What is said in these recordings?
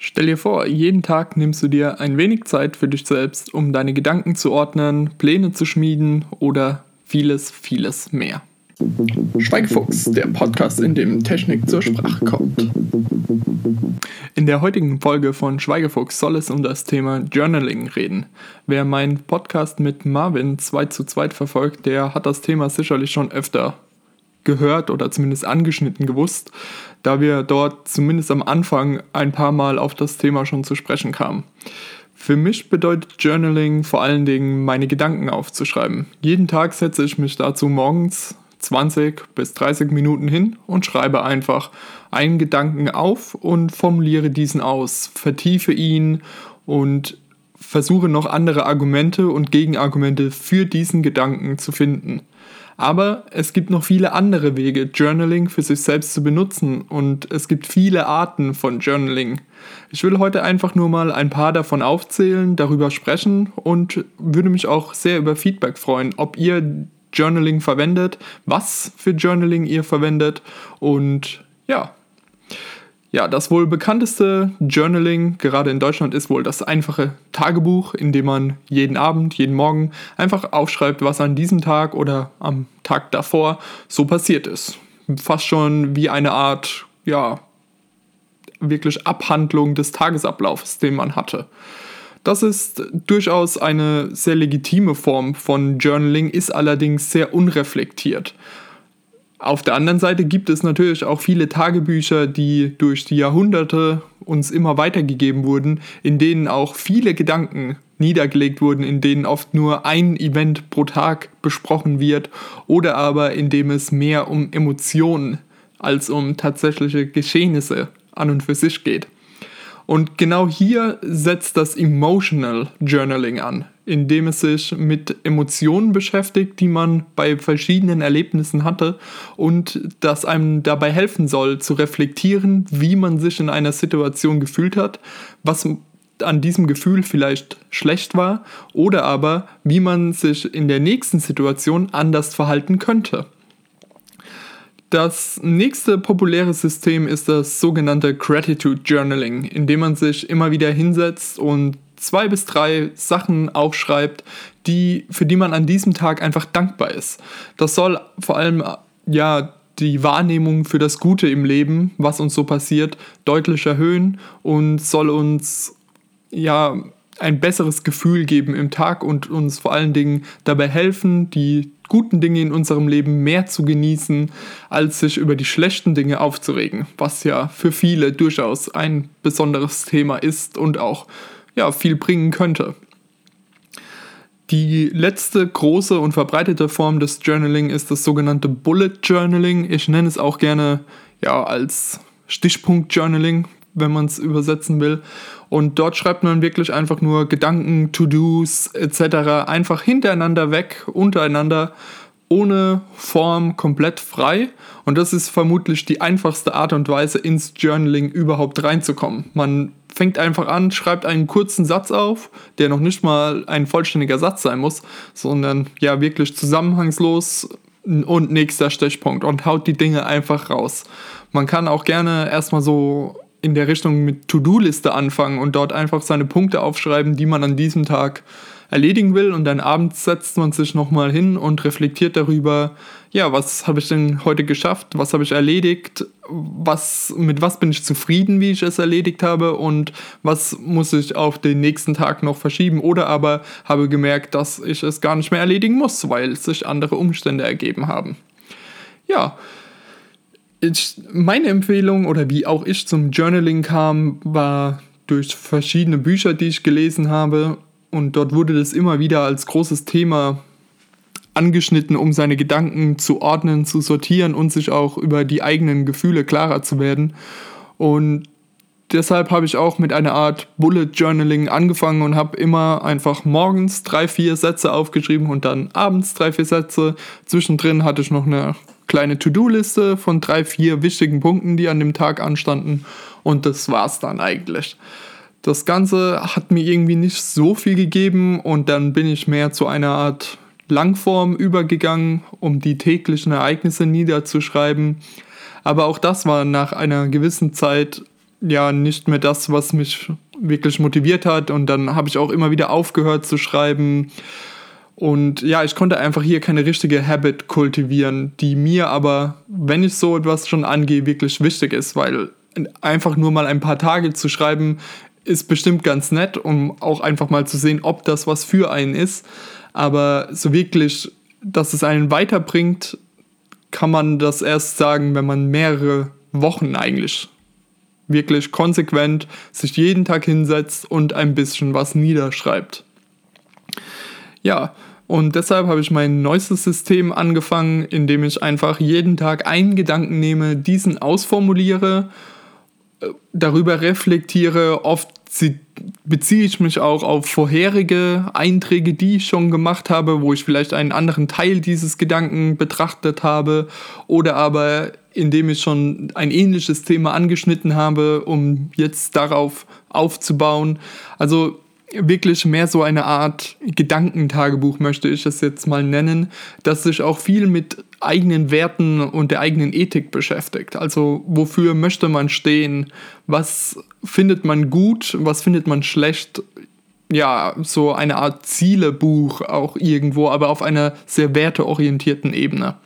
Stell dir vor, jeden Tag nimmst du dir ein wenig Zeit für dich selbst, um deine Gedanken zu ordnen, Pläne zu schmieden oder vieles, vieles mehr. Schweigefuchs, der Podcast, in dem Technik zur Sprache kommt. In der heutigen Folge von Schweigefuchs soll es um das Thema Journaling reden. Wer meinen Podcast mit Marvin 2 zu 2 verfolgt, der hat das Thema sicherlich schon öfter gehört oder zumindest angeschnitten gewusst, da wir dort zumindest am Anfang ein paar Mal auf das Thema schon zu sprechen kamen. Für mich bedeutet Journaling vor allen Dingen, meine Gedanken aufzuschreiben. Jeden Tag setze ich mich dazu morgens 20 bis 30 Minuten hin und schreibe einfach einen Gedanken auf und formuliere diesen aus, vertiefe ihn und versuche noch andere Argumente und Gegenargumente für diesen Gedanken zu finden. Aber es gibt noch viele andere Wege, Journaling für sich selbst zu benutzen und es gibt viele Arten von Journaling. Ich will heute einfach nur mal ein paar davon aufzählen, darüber sprechen und würde mich auch sehr über Feedback freuen, ob ihr Journaling verwendet, was für Journaling ihr verwendet und ja, ja, das wohl bekannteste Journaling gerade in Deutschland ist wohl das einfache Tagebuch, in dem man jeden Abend, jeden Morgen einfach aufschreibt, was an diesem Tag oder am Tag davor so passiert ist. Fast schon wie eine Art, ja, wirklich Abhandlung des Tagesablaufs, den man hatte. Das ist durchaus eine sehr legitime Form von Journaling, ist allerdings sehr unreflektiert. Auf der anderen Seite gibt es natürlich auch viele Tagebücher, die durch die Jahrhunderte uns immer weitergegeben wurden, in denen auch viele Gedanken niedergelegt wurden, in denen oft nur ein Event pro Tag besprochen wird oder aber in dem es mehr um Emotionen als um tatsächliche Geschehnisse an und für sich geht. Und genau hier setzt das Emotional Journaling an, indem es sich mit Emotionen beschäftigt, die man bei verschiedenen Erlebnissen hatte und das einem dabei helfen soll zu reflektieren, wie man sich in einer Situation gefühlt hat, was an diesem Gefühl vielleicht schlecht war oder aber wie man sich in der nächsten Situation anders verhalten könnte. Das nächste populäre System ist das sogenannte Gratitude Journaling, in dem man sich immer wieder hinsetzt und zwei bis drei Sachen aufschreibt, die, für die man an diesem Tag einfach dankbar ist. Das soll vor allem ja die Wahrnehmung für das Gute im Leben, was uns so passiert, deutlich erhöhen und soll uns ja ein besseres Gefühl geben im Tag und uns vor allen Dingen dabei helfen, die guten Dinge in unserem Leben mehr zu genießen, als sich über die schlechten Dinge aufzuregen, was ja für viele durchaus ein besonderes Thema ist und auch ja, viel bringen könnte. Die letzte große und verbreitete Form des Journaling ist das sogenannte Bullet Journaling. Ich nenne es auch gerne ja, als Stichpunkt Journaling, wenn man es übersetzen will. Und dort schreibt man wirklich einfach nur Gedanken, To-Dos etc. einfach hintereinander weg, untereinander, ohne Form, komplett frei. Und das ist vermutlich die einfachste Art und Weise, ins Journaling überhaupt reinzukommen. Man fängt einfach an, schreibt einen kurzen Satz auf, der noch nicht mal ein vollständiger Satz sein muss, sondern ja wirklich zusammenhangslos und nächster Stichpunkt und haut die Dinge einfach raus. Man kann auch gerne erstmal so in der Richtung mit To-Do-Liste anfangen und dort einfach seine Punkte aufschreiben, die man an diesem Tag erledigen will. Und dann abends setzt man sich nochmal hin und reflektiert darüber, ja, was habe ich denn heute geschafft, was habe ich erledigt, was, mit was bin ich zufrieden, wie ich es erledigt habe? Und was muss ich auf den nächsten Tag noch verschieben? Oder aber habe gemerkt, dass ich es gar nicht mehr erledigen muss, weil sich andere Umstände ergeben haben. Ja, ich, meine Empfehlung oder wie auch ich zum Journaling kam, war durch verschiedene Bücher, die ich gelesen habe. Und dort wurde das immer wieder als großes Thema angeschnitten, um seine Gedanken zu ordnen, zu sortieren und sich auch über die eigenen Gefühle klarer zu werden. Und deshalb habe ich auch mit einer Art Bullet Journaling angefangen und habe immer einfach morgens drei, vier Sätze aufgeschrieben und dann abends drei, vier Sätze. Zwischendrin hatte ich noch eine kleine To-Do-Liste von drei, vier wichtigen Punkten, die an dem Tag anstanden. Und das war's dann eigentlich. Das Ganze hat mir irgendwie nicht so viel gegeben und dann bin ich mehr zu einer Art Langform übergegangen, um die täglichen Ereignisse niederzuschreiben. Aber auch das war nach einer gewissen Zeit ja nicht mehr das, was mich wirklich motiviert hat. Und dann habe ich auch immer wieder aufgehört zu schreiben. Und ja, ich konnte einfach hier keine richtige Habit kultivieren, die mir aber, wenn ich so etwas schon angehe, wirklich wichtig ist, weil einfach nur mal ein paar Tage zu schreiben, ist bestimmt ganz nett, um auch einfach mal zu sehen, ob das was für einen ist. Aber so wirklich, dass es einen weiterbringt, kann man das erst sagen, wenn man mehrere Wochen eigentlich wirklich konsequent sich jeden Tag hinsetzt und ein bisschen was niederschreibt. Ja, und deshalb habe ich mein neuestes System angefangen, indem ich einfach jeden Tag einen Gedanken nehme, diesen ausformuliere, äh, darüber reflektiere. Oft beziehe ich mich auch auf vorherige Einträge, die ich schon gemacht habe, wo ich vielleicht einen anderen Teil dieses Gedanken betrachtet habe oder aber indem ich schon ein ähnliches Thema angeschnitten habe, um jetzt darauf aufzubauen. Also wirklich mehr so eine Art Gedankentagebuch möchte ich es jetzt mal nennen, das sich auch viel mit eigenen Werten und der eigenen Ethik beschäftigt. Also wofür möchte man stehen? Was findet man gut? Was findet man schlecht? Ja, so eine Art Zielebuch auch irgendwo, aber auf einer sehr werteorientierten Ebene.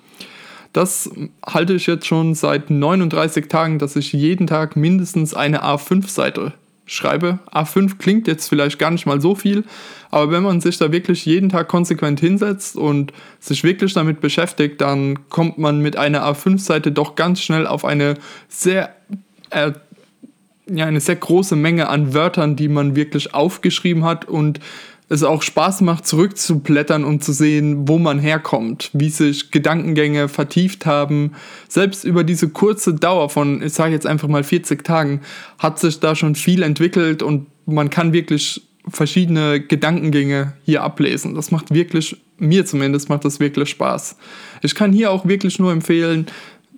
Das halte ich jetzt schon seit 39 Tagen, dass ich jeden Tag mindestens eine A5-Seite schreibe. A5 klingt jetzt vielleicht gar nicht mal so viel, aber wenn man sich da wirklich jeden Tag konsequent hinsetzt und sich wirklich damit beschäftigt, dann kommt man mit einer A5-Seite doch ganz schnell auf eine sehr, äh, ja, eine sehr große Menge an Wörtern, die man wirklich aufgeschrieben hat und es auch Spaß macht, zurückzublättern und zu sehen, wo man herkommt, wie sich Gedankengänge vertieft haben. Selbst über diese kurze Dauer von, ich sage jetzt einfach mal 40 Tagen, hat sich da schon viel entwickelt und man kann wirklich verschiedene Gedankengänge hier ablesen. Das macht wirklich, mir zumindest macht das wirklich Spaß. Ich kann hier auch wirklich nur empfehlen,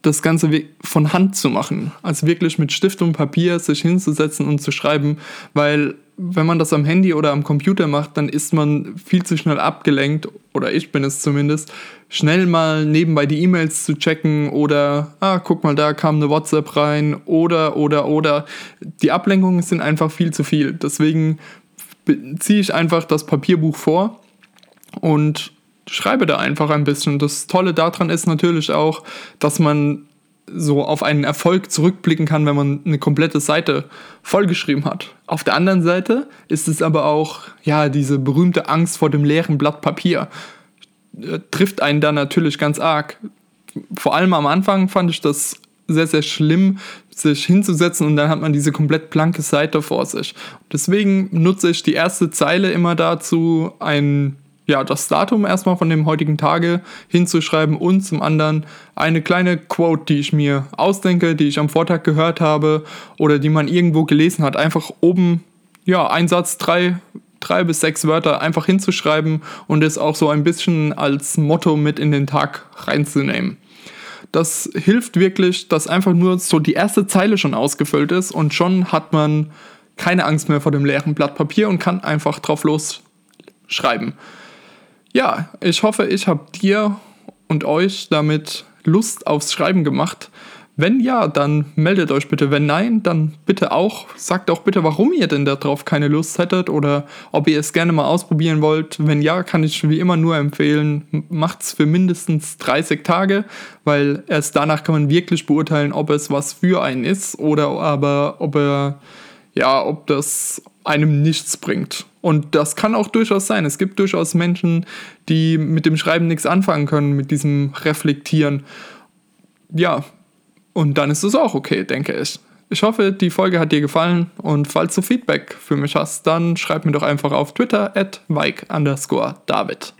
das Ganze von Hand zu machen. Also wirklich mit Stift und Papier sich hinzusetzen und zu schreiben, weil wenn man das am Handy oder am Computer macht, dann ist man viel zu schnell abgelenkt, oder ich bin es zumindest, schnell mal nebenbei die E-Mails zu checken oder, ah, guck mal, da kam eine WhatsApp rein oder, oder, oder. Die Ablenkungen sind einfach viel zu viel. Deswegen ziehe ich einfach das Papierbuch vor und schreibe da einfach ein bisschen. Das Tolle daran ist natürlich auch, dass man so auf einen Erfolg zurückblicken kann, wenn man eine komplette Seite vollgeschrieben hat. Auf der anderen Seite ist es aber auch, ja, diese berühmte Angst vor dem leeren Blatt Papier äh, trifft einen da natürlich ganz arg. Vor allem am Anfang fand ich das sehr, sehr schlimm, sich hinzusetzen und dann hat man diese komplett blanke Seite vor sich. Deswegen nutze ich die erste Zeile immer dazu, ein ja, das Datum erstmal von dem heutigen Tage hinzuschreiben und zum anderen eine kleine Quote, die ich mir ausdenke, die ich am Vortag gehört habe oder die man irgendwo gelesen hat. Einfach oben, ja, ein Satz, drei, drei bis sechs Wörter einfach hinzuschreiben und es auch so ein bisschen als Motto mit in den Tag reinzunehmen. Das hilft wirklich, dass einfach nur so die erste Zeile schon ausgefüllt ist und schon hat man keine Angst mehr vor dem leeren Blatt Papier und kann einfach drauf los schreiben. Ja, ich hoffe, ich habe dir und euch damit Lust aufs Schreiben gemacht. Wenn ja, dann meldet euch bitte. Wenn nein, dann bitte auch. Sagt auch bitte, warum ihr denn darauf keine Lust hättet oder ob ihr es gerne mal ausprobieren wollt. Wenn ja, kann ich wie immer nur empfehlen, macht es für mindestens 30 Tage, weil erst danach kann man wirklich beurteilen, ob es was für einen ist oder aber ob er ja, ob das einem nichts bringt. Und das kann auch durchaus sein. Es gibt durchaus Menschen, die mit dem Schreiben nichts anfangen können, mit diesem Reflektieren. Ja, und dann ist es auch okay, denke ich. Ich hoffe, die Folge hat dir gefallen und falls du Feedback für mich hast, dann schreib mir doch einfach auf Twitter at David.